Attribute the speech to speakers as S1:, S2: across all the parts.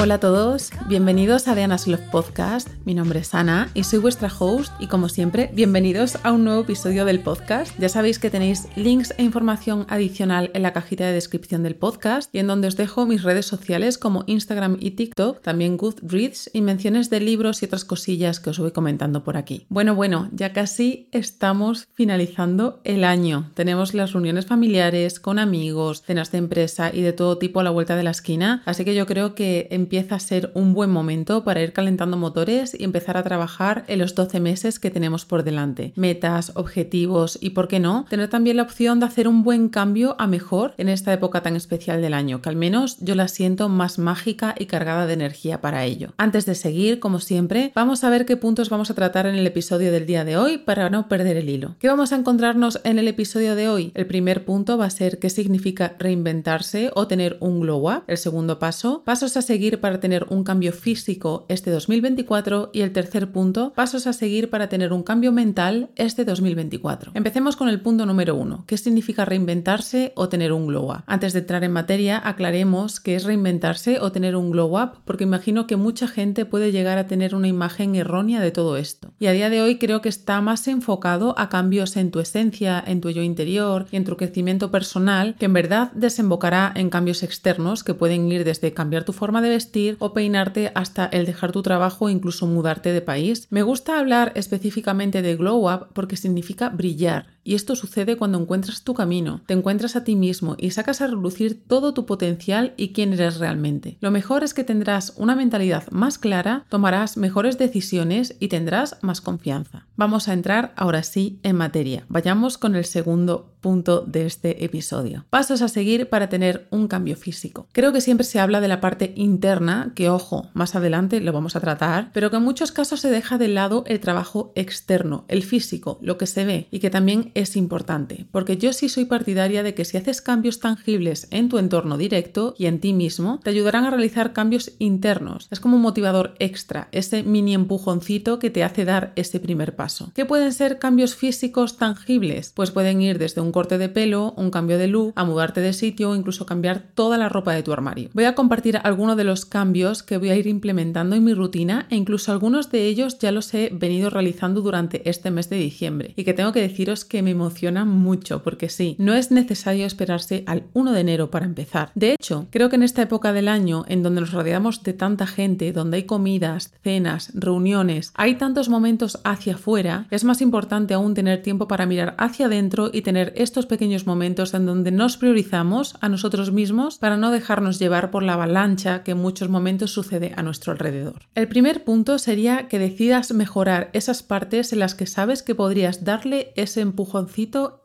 S1: Hola a todos, bienvenidos a Diana's Love Podcast. Mi nombre es Ana y soy vuestra host y como siempre, bienvenidos a un nuevo episodio del podcast. Ya sabéis que tenéis links e información adicional en la cajita de descripción del podcast y en donde os dejo mis redes sociales como Instagram y TikTok, también Goodreads y menciones de libros y otras cosillas que os voy comentando por aquí. Bueno, bueno, ya casi estamos finalizando el año. Tenemos las reuniones familiares con amigos, cenas de empresa y de todo tipo a la vuelta de la esquina, así que yo creo que empieza a ser un buen momento para ir calentando motores y empezar a trabajar en los 12 meses que tenemos por delante. Metas, objetivos y, por qué no, tener también la opción de hacer un buen cambio a mejor en esta época tan especial del año, que al menos yo la siento más mágica y cargada de energía para ello. Antes de seguir, como siempre, vamos a ver qué puntos vamos a tratar en el episodio del día de hoy para no perder el hilo. ¿Qué vamos a encontrarnos en el episodio de hoy? El primer punto va a ser qué significa reinventarse o tener un glow up. El segundo paso, pasos a seguir para tener un cambio físico este 2024 y el tercer punto, pasos a seguir para tener un cambio mental este 2024. Empecemos con el punto número uno, ¿qué significa reinventarse o tener un glow up? Antes de entrar en materia, aclaremos qué es reinventarse o tener un glow up, porque imagino que mucha gente puede llegar a tener una imagen errónea de todo esto. Y a día de hoy creo que está más enfocado a cambios en tu esencia, en tu yo interior y en tu crecimiento personal, que en verdad desembocará en cambios externos que pueden ir desde cambiar tu forma de vestir, o peinarte hasta el dejar tu trabajo o incluso mudarte de país. Me gusta hablar específicamente de glow up porque significa brillar y esto sucede cuando encuentras tu camino, te encuentras a ti mismo y sacas a relucir todo tu potencial y quién eres realmente. Lo mejor es que tendrás una mentalidad más clara, tomarás mejores decisiones y tendrás más confianza. Vamos a entrar ahora sí en materia. Vayamos con el segundo punto de este episodio. Pasos a seguir para tener un cambio físico. Creo que siempre se habla de la parte interna, que ojo, más adelante lo vamos a tratar, pero que en muchos casos se deja de lado el trabajo externo, el físico, lo que se ve y que también es importante, porque yo sí soy partidaria de que si haces cambios tangibles en tu entorno directo y en ti mismo, te ayudarán a realizar cambios internos. Es como un motivador extra, ese mini empujoncito que te hace dar ese primer paso. ¿Qué pueden ser cambios físicos tangibles? Pues pueden ir desde un corte de pelo, un cambio de look, a mudarte de sitio o incluso cambiar toda la ropa de tu armario. Voy a compartir algunos de los cambios que voy a ir implementando en mi rutina e incluso algunos de ellos ya los he venido realizando durante este mes de diciembre y que tengo que deciros que me emociona mucho porque sí, no es necesario esperarse al 1 de enero para empezar. De hecho, creo que en esta época del año en donde nos rodeamos de tanta gente, donde hay comidas, cenas, reuniones, hay tantos momentos hacia afuera, es más importante aún tener tiempo para mirar hacia adentro y tener estos pequeños momentos en donde nos priorizamos a nosotros mismos para no dejarnos llevar por la avalancha que en muchos momentos sucede a nuestro alrededor. El primer punto sería que decidas mejorar esas partes en las que sabes que podrías darle ese empujón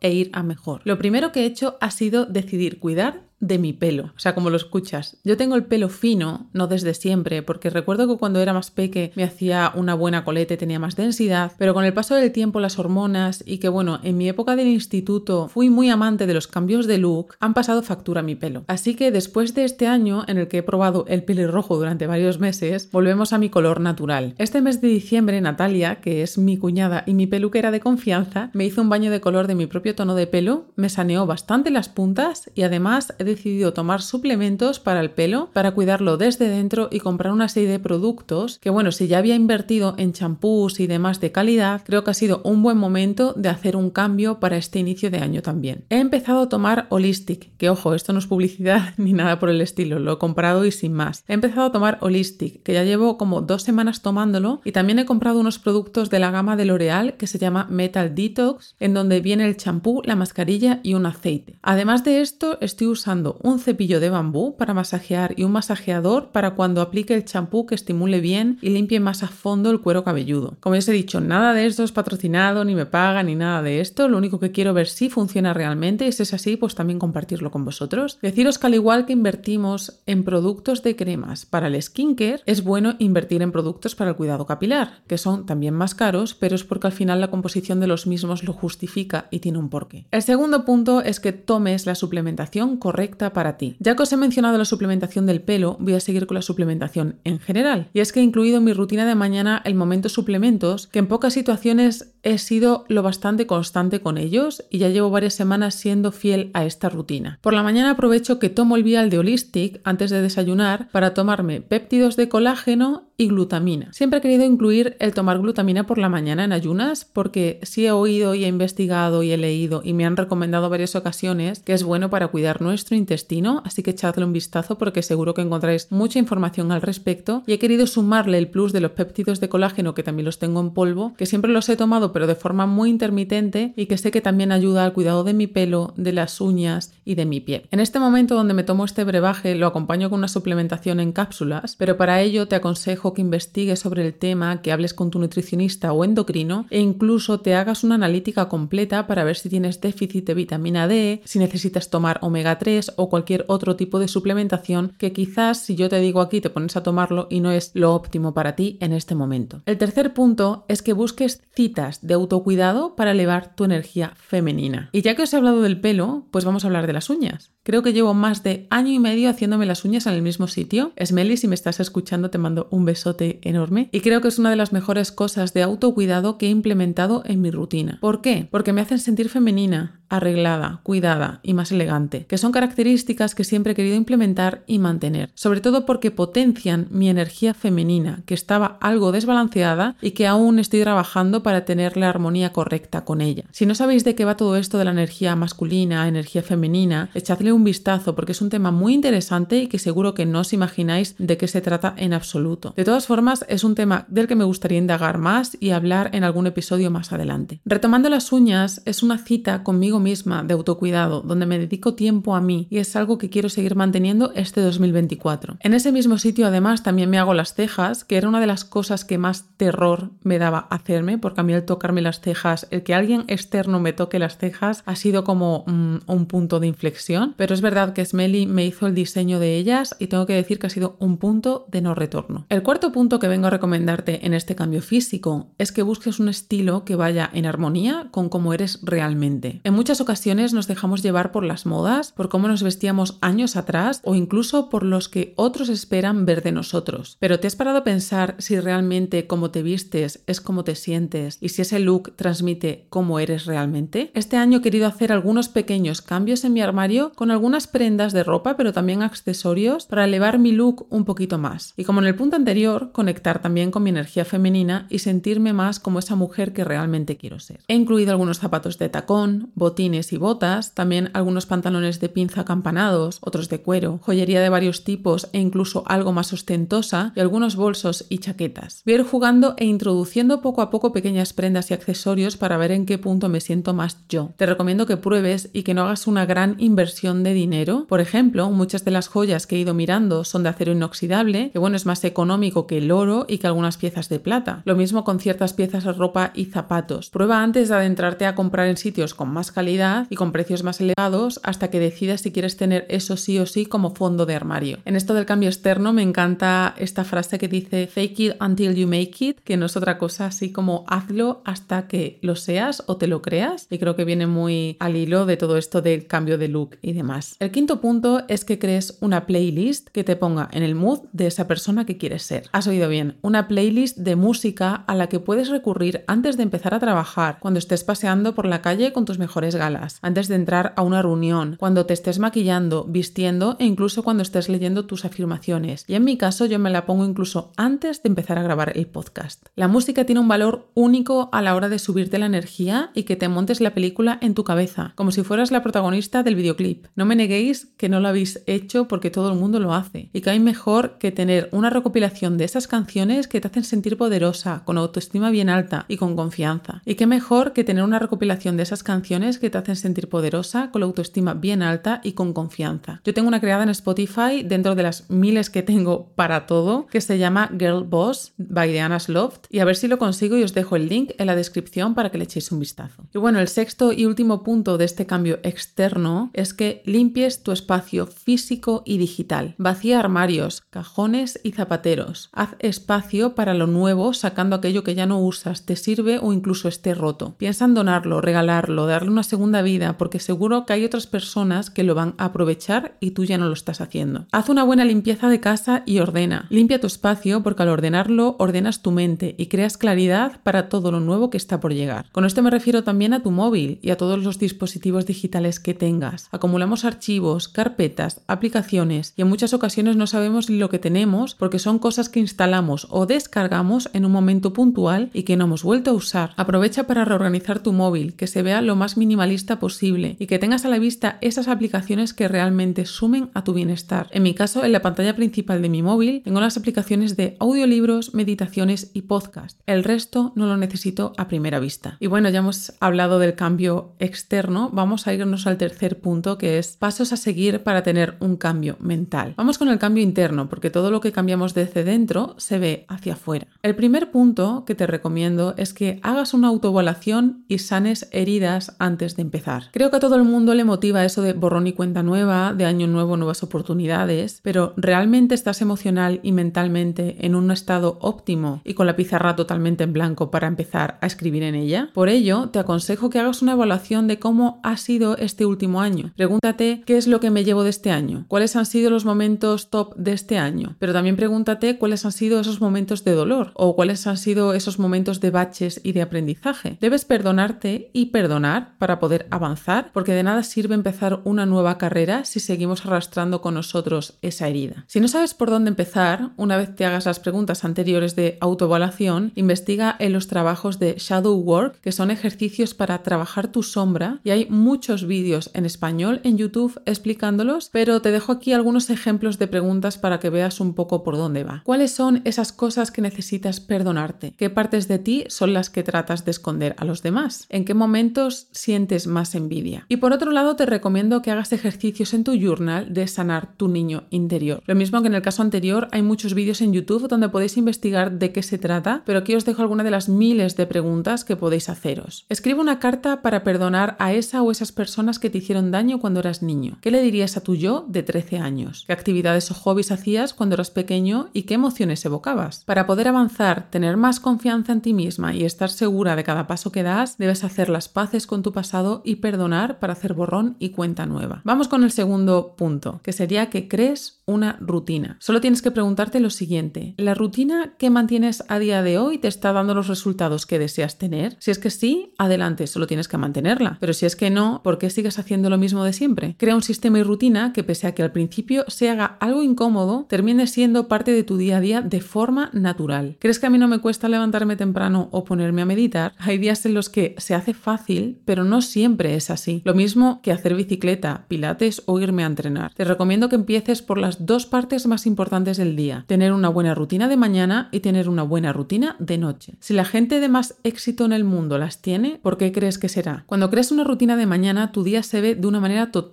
S1: e ir a mejor. Lo primero que he hecho ha sido decidir cuidar de mi pelo. O sea, como lo escuchas. Yo tengo el pelo fino, no desde siempre, porque recuerdo que cuando era más peque me hacía una buena coleta y tenía más densidad, pero con el paso del tiempo, las hormonas y que bueno, en mi época del instituto fui muy amante de los cambios de look, han pasado factura a mi pelo. Así que después de este año en el que he probado el pelirrojo durante varios meses, volvemos a mi color natural. Este mes de diciembre, Natalia, que es mi cuñada y mi peluquera de confianza, me hizo un baño de color de mi propio tono de pelo, me saneó bastante las puntas y además he decidido tomar suplementos para el pelo para cuidarlo desde dentro y comprar una serie de productos que bueno, si ya había invertido en champús y demás de calidad, creo que ha sido un buen momento de hacer un cambio para este inicio de año también. He empezado a tomar Holistic, que ojo, esto no es publicidad ni nada por el estilo, lo he comprado y sin más. He empezado a tomar Holistic, que ya llevo como dos semanas tomándolo y también he comprado unos productos de la gama de L'Oreal que se llama Metal Detox, en donde viene el champú, la mascarilla y un aceite. Además de esto, estoy usando un cepillo de bambú para masajear y un masajeador para cuando aplique el champú que estimule bien y limpie más a fondo el cuero cabelludo. Como os he dicho, nada de esto es patrocinado, ni me paga, ni nada de esto. Lo único que quiero ver si funciona realmente y si es así, pues también compartirlo con vosotros. Deciros que al igual que invertimos en productos de cremas para el skincare, es bueno invertir en productos para el cuidado capilar, que son también más caros, pero es porque al final la composición de los mismos lo justifica y tiene un porqué. El segundo punto es que tomes la suplementación correcta para ti. Ya que os he mencionado la suplementación del pelo, voy a seguir con la suplementación en general. Y es que he incluido en mi rutina de mañana el momento suplementos, que en pocas situaciones he sido lo bastante constante con ellos y ya llevo varias semanas siendo fiel a esta rutina. Por la mañana aprovecho que tomo el vial de Holistic antes de desayunar para tomarme péptidos de colágeno y glutamina. Siempre he querido incluir el tomar glutamina por la mañana en ayunas porque sí he oído y he investigado y he leído y me han recomendado varias ocasiones que es bueno para cuidar nuestro intestino, así que echadle un vistazo porque seguro que encontráis mucha información al respecto y he querido sumarle el plus de los péptidos de colágeno que también los tengo en polvo, que siempre los he tomado pero de forma muy intermitente y que sé que también ayuda al cuidado de mi pelo, de las uñas y de mi piel. En este momento donde me tomo este brebaje lo acompaño con una suplementación en cápsulas, pero para ello te aconsejo que investigues sobre el tema, que hables con tu nutricionista o endocrino e incluso te hagas una analítica completa para ver si tienes déficit de vitamina D, si necesitas tomar omega 3 o cualquier otro tipo de suplementación que quizás si yo te digo aquí te pones a tomarlo y no es lo óptimo para ti en este momento. El tercer punto es que busques citas de autocuidado para elevar tu energía femenina. Y ya que os he hablado del pelo, pues vamos a hablar de las uñas. Creo que llevo más de año y medio haciéndome las uñas en el mismo sitio. Esmeli, si me estás escuchando, te mando un besote enorme. Y creo que es una de las mejores cosas de autocuidado que he implementado en mi rutina. ¿Por qué? Porque me hacen sentir femenina, arreglada, cuidada y más elegante, que son características que siempre he querido implementar y mantener, sobre todo porque potencian mi energía femenina, que estaba algo desbalanceada y que aún estoy trabajando para tener la armonía correcta con ella. Si no sabéis de qué va todo esto de la energía masculina, energía femenina, echadle un vistazo porque es un tema muy interesante y que seguro que no os imagináis de qué se trata en absoluto. De todas formas, es un tema del que me gustaría indagar más y hablar en algún episodio más adelante. Retomando las uñas, es una cita conmigo misma de autocuidado, donde me dedico tiempo a mí y es algo que quiero seguir manteniendo este 2024. En ese mismo sitio además también me hago las cejas, que era una de las cosas que más terror me daba hacerme, porque a mí el tocarme las cejas, el que alguien externo me toque las cejas ha sido como mm, un punto de inflexión, es verdad que Smelly me hizo el diseño de ellas y tengo que decir que ha sido un punto de no retorno. El cuarto punto que vengo a recomendarte en este cambio físico es que busques un estilo que vaya en armonía con cómo eres realmente. En muchas ocasiones nos dejamos llevar por las modas, por cómo nos vestíamos años atrás o incluso por los que otros esperan ver de nosotros. Pero ¿te has parado a pensar si realmente cómo te vistes es cómo te sientes y si ese look transmite cómo eres realmente? Este año he querido hacer algunos pequeños cambios en mi armario con algunas prendas de ropa, pero también accesorios para elevar mi look un poquito más. Y como en el punto anterior, conectar también con mi energía femenina y sentirme más como esa mujer que realmente quiero ser. He incluido algunos zapatos de tacón, botines, y botas, también algunos pantalones de pinza acampanados, otros de cuero, joyería de varios tipos e incluso algo más ostentosa y algunos bolsos y chaquetas. Voy a ir jugando e introduciendo poco a poco pequeñas prendas y accesorios para ver en qué punto me siento más yo. Te recomiendo que pruebes y que no hagas una gran inversión de dinero. Por ejemplo, muchas de las joyas que he ido mirando son de acero inoxidable, que bueno, es más económico que el oro y que algunas piezas de plata. Lo mismo con ciertas piezas de ropa y zapatos. Prueba antes de adentrarte a comprar en sitios con más calidad y con precios más elevados hasta que decidas si quieres tener eso sí o sí como fondo de armario. En esto del cambio externo me encanta esta frase que dice fake it until you make it, que no es otra cosa así como hazlo hasta que lo seas o te lo creas y creo que viene muy al hilo de todo esto del cambio de look y demás. El quinto punto es que crees una playlist que te ponga en el mood de esa persona que quieres ser. Has oído bien, una playlist de música a la que puedes recurrir antes de empezar a trabajar, cuando estés paseando por la calle con tus mejores galas, antes de entrar a una reunión, cuando te estés maquillando, vistiendo e incluso cuando estés leyendo tus afirmaciones. Y en mi caso yo me la pongo incluso antes de empezar a grabar el podcast. La música tiene un valor único a la hora de subirte la energía y que te montes la película en tu cabeza, como si fueras la protagonista del videoclip. Me neguéis que no lo habéis hecho porque todo el mundo lo hace. Y que hay mejor que tener una recopilación de esas canciones que te hacen sentir poderosa, con autoestima bien alta y con confianza. Y qué mejor que tener una recopilación de esas canciones que te hacen sentir poderosa, con la autoestima bien alta y con confianza. Yo tengo una creada en Spotify dentro de las miles que tengo para todo, que se llama Girl Boss by Diana's Loft, y a ver si lo consigo y os dejo el link en la descripción para que le echéis un vistazo. Y bueno, el sexto y último punto de este cambio externo es que limpies tu espacio físico y digital. Vacía armarios, cajones y zapateros. Haz espacio para lo nuevo sacando aquello que ya no usas, te sirve o incluso esté roto. Piensa en donarlo, regalarlo, darle una segunda vida porque seguro que hay otras personas que lo van a aprovechar y tú ya no lo estás haciendo. Haz una buena limpieza de casa y ordena. Limpia tu espacio porque al ordenarlo ordenas tu mente y creas claridad para todo lo nuevo que está por llegar. Con esto me refiero también a tu móvil y a todos los dispositivos digitales que tengas. Acumulamos archivos, carpetas, aplicaciones y en muchas ocasiones no sabemos lo que tenemos porque son cosas que instalamos o descargamos en un momento puntual y que no hemos vuelto a usar. Aprovecha para reorganizar tu móvil, que se vea lo más minimalista posible y que tengas a la vista esas aplicaciones que realmente sumen a tu bienestar. En mi caso, en la pantalla principal de mi móvil tengo las aplicaciones de audiolibros, meditaciones y podcast. El resto no lo necesito a primera vista. Y bueno, ya hemos hablado del cambio externo, vamos a irnos al tercer punto que es pasos a seguir para tener un cambio mental. Vamos con el cambio interno, porque todo lo que cambiamos desde dentro se ve hacia afuera. El primer punto que te recomiendo es que hagas una autoevaluación y sanes heridas antes de empezar. Creo que a todo el mundo le motiva eso de borrón y cuenta nueva, de año nuevo, nuevas oportunidades, pero ¿realmente estás emocional y mentalmente en un estado óptimo y con la pizarra totalmente en blanco para empezar a escribir en ella? Por ello, te aconsejo que hagas una evaluación de cómo ha sido este último año. Pregúntate qué es lo que me llevo de este año, cuáles han sido los momentos top de este año, pero también pregúntate cuáles han sido esos momentos de dolor o cuáles han sido esos momentos de baches y de aprendizaje. Debes perdonarte y perdonar para poder avanzar, porque de nada sirve empezar una nueva carrera si seguimos arrastrando con nosotros esa herida. Si no sabes por dónde empezar, una vez te hagas las preguntas anteriores de autoevaluación, investiga en los trabajos de Shadow Work, que son ejercicios para trabajar tu sombra, y hay muchos vídeos en español en YouTube explicándolos, pero te dejo aquí algunos ejemplos de preguntas para que veas un poco por dónde va. ¿Cuáles son esas cosas que necesitas perdonarte? ¿Qué partes de ti son las que tratas de esconder a los demás? ¿En qué momentos sientes más envidia? Y por otro lado, te recomiendo que hagas ejercicios en tu journal de sanar tu niño interior. Lo mismo que en el caso anterior, hay muchos vídeos en YouTube donde podéis investigar de qué se trata, pero aquí os dejo algunas de las miles de preguntas que podéis haceros. Escribe una carta para perdonar a esa o esas personas que te hicieron daño cuando eras niño. ¿Qué le dirías a tu yo de 13 años? ¿Qué actividades o hobbies hacías cuando eras pequeño y qué emociones evocabas? Para poder avanzar, tener más confianza en ti misma y estar segura de cada paso que das, debes hacer las paces con tu pasado y perdonar para hacer borrón y cuenta nueva. Vamos con el segundo punto, que sería que crees una rutina. Solo tienes que preguntarte lo siguiente, ¿la rutina que mantienes a día de hoy te está dando los resultados que deseas tener? Si es que sí, adelante, solo tienes que mantenerla. Pero si es que no, ¿por qué sigues haciendo lo mismo de siempre? Crea un sistema y rutina que pese a que al principio se haga algo incómodo, termine siendo parte de tu día a día de forma natural. ¿Crees que a mí no me cuesta levantarme temprano o ponerme a meditar? Hay días en los que se hace fácil, pero no siempre es así. Lo mismo que hacer bicicleta, pilates o irme a entrenar. Te recomiendo que empieces por las dos partes más importantes del día, tener una buena rutina de mañana y tener una buena rutina de noche. Si la gente de más éxito en el mundo las tiene, ¿por qué crees que será? Cuando creas una rutina de mañana, tu día se ve de una manera totalmente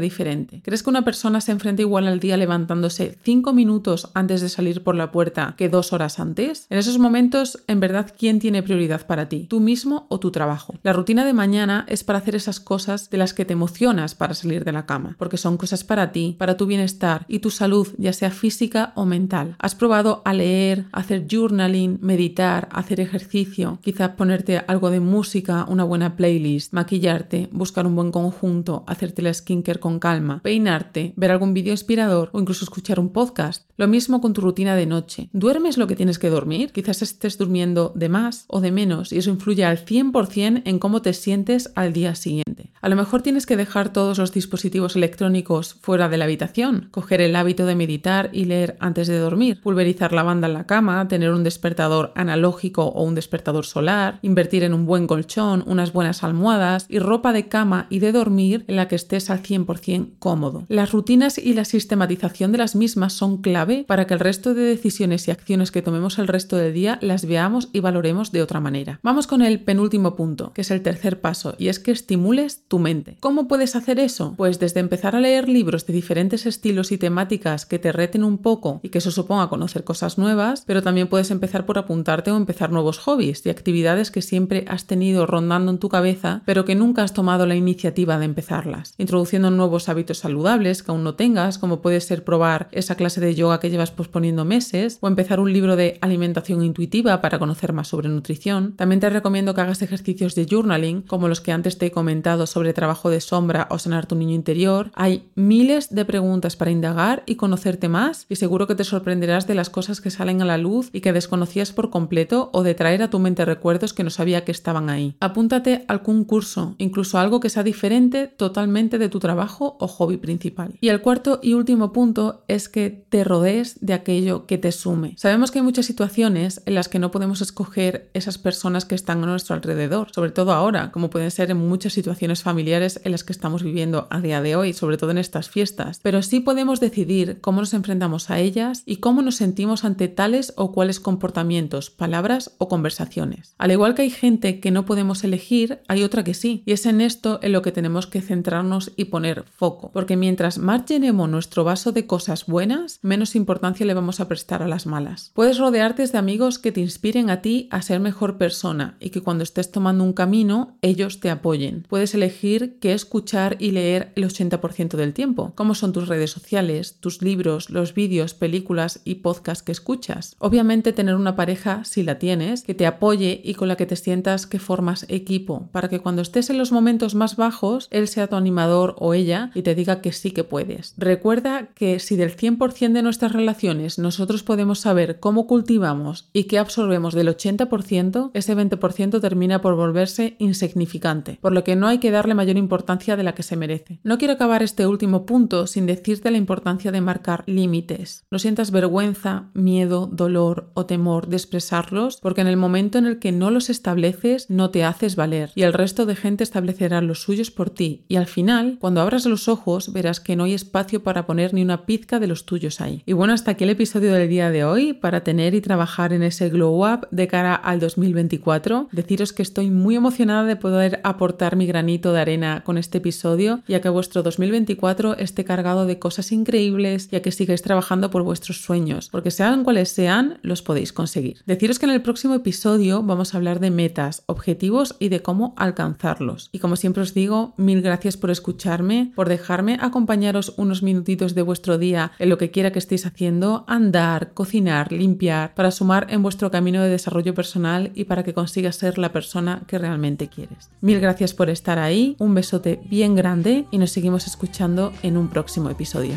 S1: diferente. ¿Crees que una persona se enfrenta igual al día levantándose cinco minutos antes de salir por la puerta que dos horas antes? En esos momentos, en verdad, ¿quién tiene prioridad para ti? ¿Tú mismo o tu trabajo? La rutina de mañana es para hacer esas cosas de las que te emocionas para salir de la cama, porque son cosas para ti, para tu bienestar y tu salud, ya sea física o mental. ¿Has probado a leer, hacer journaling, meditar, hacer ejercicio, quizás ponerte algo de música, una buena playlist, maquillarte, buscar un buen conjunto, hacerte la skincare con calma, peinarte, ver algún vídeo inspirador o incluso escuchar un podcast? Lo mismo con tu rutina de noche. ¿Duermes lo que tienes que dormir? Quizás estés durmiendo de más o de menos y eso influye al 100% en cómo te sientes al día siguiente. A lo mejor tienes que dejar todos los dispositivos electrónicos fuera de la habitación, coger el hábito de meditar y leer antes de dormir, pulverizar la banda en la cama, tener un despertador analógico o un despertador solar, invertir en un buen colchón, unas buenas almohadas y ropa de cama y de dormir en la que estés al 100% cómodo. Las rutinas y la sistematización de las mismas son clave para que el resto de decisiones y acciones que tomemos el resto del día las veamos y valoremos de otra manera. Vamos con el penúltimo punto, que es el tercer paso, y es que estimules tu mente. ¿Cómo puedes hacer eso? Pues desde empezar a leer libros de diferentes estilos y temáticas que te reten un poco y que eso suponga conocer cosas nuevas, pero también puedes empezar por apuntarte o empezar nuevos hobbies y actividades que siempre has tenido rondando en tu cabeza, pero que nunca has tomado la iniciativa de empezarlas. Introduciendo nuevos hábitos saludables que aún no tengas, como puede ser probar esa clase de yoga que llevas posponiendo meses o empezar un libro de alimentación intuitiva para conocer más sobre nutrición. También te recomiendo que hagas ejercicios de journaling, como los que antes te he comentado sobre trabajo de sombra o sanar tu niño interior. Hay miles de preguntas para indagar y conocerte más y seguro que te sorprenderás de las cosas que salen a la luz y que desconocías por completo o de traer a tu mente recuerdos que no sabía que estaban ahí. Apúntate a algún curso, incluso algo que sea diferente totalmente de tu trabajo o hobby principal. Y el cuarto y último punto es que te rodees de aquello que te sume. Sabemos que hay muchas situaciones en las que no podemos escoger esas personas que están a nuestro alrededor, sobre todo ahora, como pueden ser en muchas situaciones familiares en las que estamos viviendo a día de hoy, sobre todo en estas fiestas, pero sí podemos decidir cómo nos enfrentamos a ellas y cómo nos sentimos ante tales o cuales comportamientos, palabras o conversaciones. Al igual que hay gente que no podemos elegir, hay otra que sí, y es en esto en lo que tenemos que centrarnos y poner foco, porque mientras más llenemos nuestro vaso de cosas buenas, menos importancia le vamos a prestar a las malas. Puedes rodearte de amigos que te inspiren a ti a ser mejor persona y que cuando estés tomando un camino, ellos te apoyen. Puedes elegir qué escuchar y leer el 80% del tiempo, cómo son tus redes sociales, tus libros, los vídeos, películas y podcasts que escuchas. Obviamente tener una pareja, si la tienes, que te apoye y con la que te sientas que formas equipo, para que cuando estés en los momentos más bajos, él sea tu animador o ella y te diga que sí que puedes. Recuerda que si del 100% de nuestras relaciones nosotros podemos saber cómo cultivamos y qué absorbemos del 80%, ese 20% termina por volverse insignificante, por lo que no hay que darle mayor importancia de la que se merece. No quiero acabar este último punto sin decirte la importancia de marcar límites. No sientas vergüenza, miedo, dolor o temor de expresarlos, porque en el momento en el que no los estableces no te haces valer y el resto de gente establecerá los suyos por ti y al final, cuando abras los ojos, verás que no hay espacio para poner ni una pizca de los tuyos ahí. Y bueno, hasta aquí el episodio del día de hoy para tener y trabajar en ese glow up de cara al 2024. Deciros que estoy muy emocionada de poder aportar mi granito de arena con este episodio y a que vuestro 2024 esté cargado de cosas increíbles y que sigáis trabajando por vuestros sueños, porque sean cuales sean, los podéis conseguir. Deciros que en el próximo episodio vamos a hablar de metas, objetivos y de cómo alcanzarlos. Y como siempre os digo, mil gracias por escucharme, por dejarme acompañaros unos minutitos de vuestro día en lo que quiera que estéis haciendo, andar, cocinar, limpiar, para sumar en vuestro camino de desarrollo personal y para que consigas ser la persona que realmente quieres. Mil gracias por estar ahí, un besote bien grande y nos seguimos escuchando en un próximo episodio.